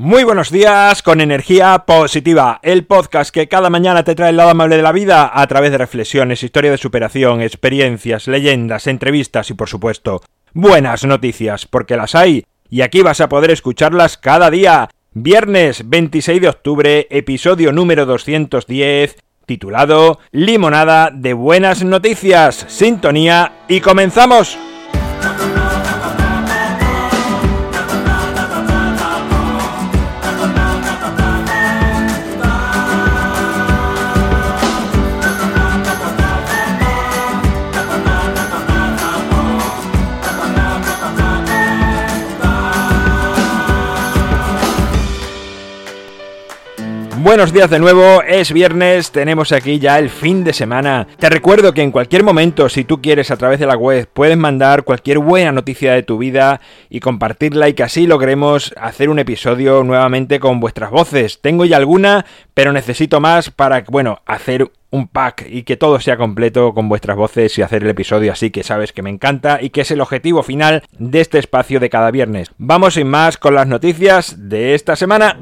Muy buenos días con energía positiva, el podcast que cada mañana te trae el lado amable de la vida a través de reflexiones, historia de superación, experiencias, leyendas, entrevistas y por supuesto buenas noticias, porque las hay y aquí vas a poder escucharlas cada día. Viernes 26 de octubre, episodio número 210, titulado Limonada de buenas noticias, sintonía y comenzamos. Buenos días de nuevo, es viernes, tenemos aquí ya el fin de semana. Te recuerdo que en cualquier momento, si tú quieres a través de la web, puedes mandar cualquier buena noticia de tu vida y compartirla y que así logremos hacer un episodio nuevamente con vuestras voces. Tengo ya alguna, pero necesito más para, bueno, hacer un pack y que todo sea completo con vuestras voces y hacer el episodio así que sabes que me encanta y que es el objetivo final de este espacio de cada viernes. Vamos sin más con las noticias de esta semana.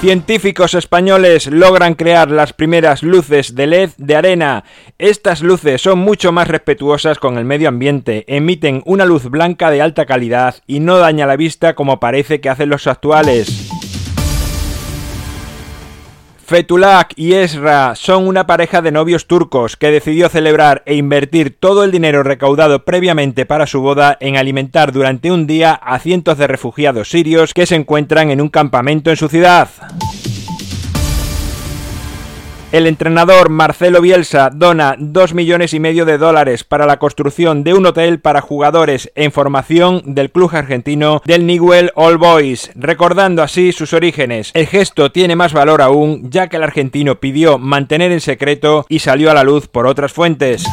Científicos españoles logran crear las primeras luces de LED de arena. Estas luces son mucho más respetuosas con el medio ambiente, emiten una luz blanca de alta calidad y no daña la vista como parece que hacen los actuales. Fetulak y Esra son una pareja de novios turcos que decidió celebrar e invertir todo el dinero recaudado previamente para su boda en alimentar durante un día a cientos de refugiados sirios que se encuentran en un campamento en su ciudad. El entrenador Marcelo Bielsa dona 2 millones y medio de dólares para la construcción de un hotel para jugadores en formación del club argentino del Newell All Boys, recordando así sus orígenes. El gesto tiene más valor aún ya que el argentino pidió mantener en secreto y salió a la luz por otras fuentes.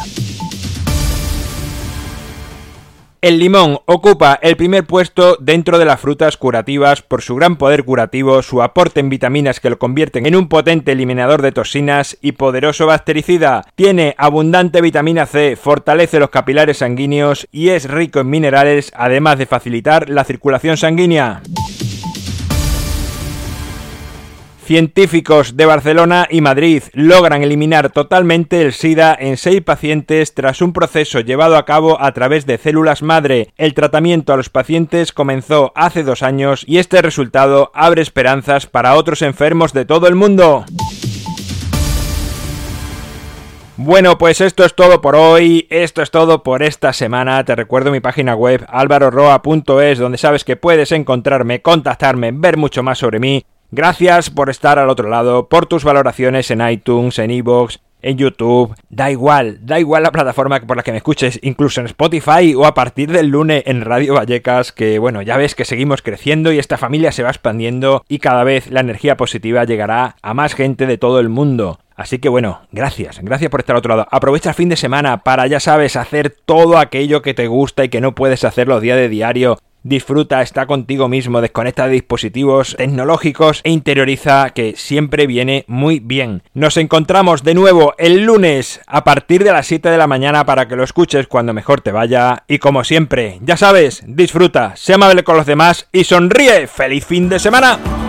El limón ocupa el primer puesto dentro de las frutas curativas por su gran poder curativo, su aporte en vitaminas que lo convierten en un potente eliminador de toxinas y poderoso bactericida. Tiene abundante vitamina C, fortalece los capilares sanguíneos y es rico en minerales, además de facilitar la circulación sanguínea. Científicos de Barcelona y Madrid logran eliminar totalmente el SIDA en seis pacientes tras un proceso llevado a cabo a través de células madre. El tratamiento a los pacientes comenzó hace dos años y este resultado abre esperanzas para otros enfermos de todo el mundo. Bueno, pues esto es todo por hoy, esto es todo por esta semana. Te recuerdo mi página web alvaroroa.es donde sabes que puedes encontrarme, contactarme, ver mucho más sobre mí Gracias por estar al otro lado, por tus valoraciones en iTunes, en iVoox, en YouTube, da igual, da igual la plataforma por la que me escuches, incluso en Spotify o a partir del lunes en Radio Vallecas, que bueno, ya ves que seguimos creciendo y esta familia se va expandiendo y cada vez la energía positiva llegará a más gente de todo el mundo. Así que bueno, gracias, gracias por estar al otro lado. Aprovecha el fin de semana para, ya sabes, hacer todo aquello que te gusta y que no puedes hacer los días de diario disfruta, está contigo mismo, desconecta de dispositivos tecnológicos e interioriza que siempre viene muy bien. Nos encontramos de nuevo el lunes a partir de las 7 de la mañana para que lo escuches cuando mejor te vaya y como siempre, ya sabes, disfruta, sé amable con los demás y sonríe. ¡Feliz fin de semana!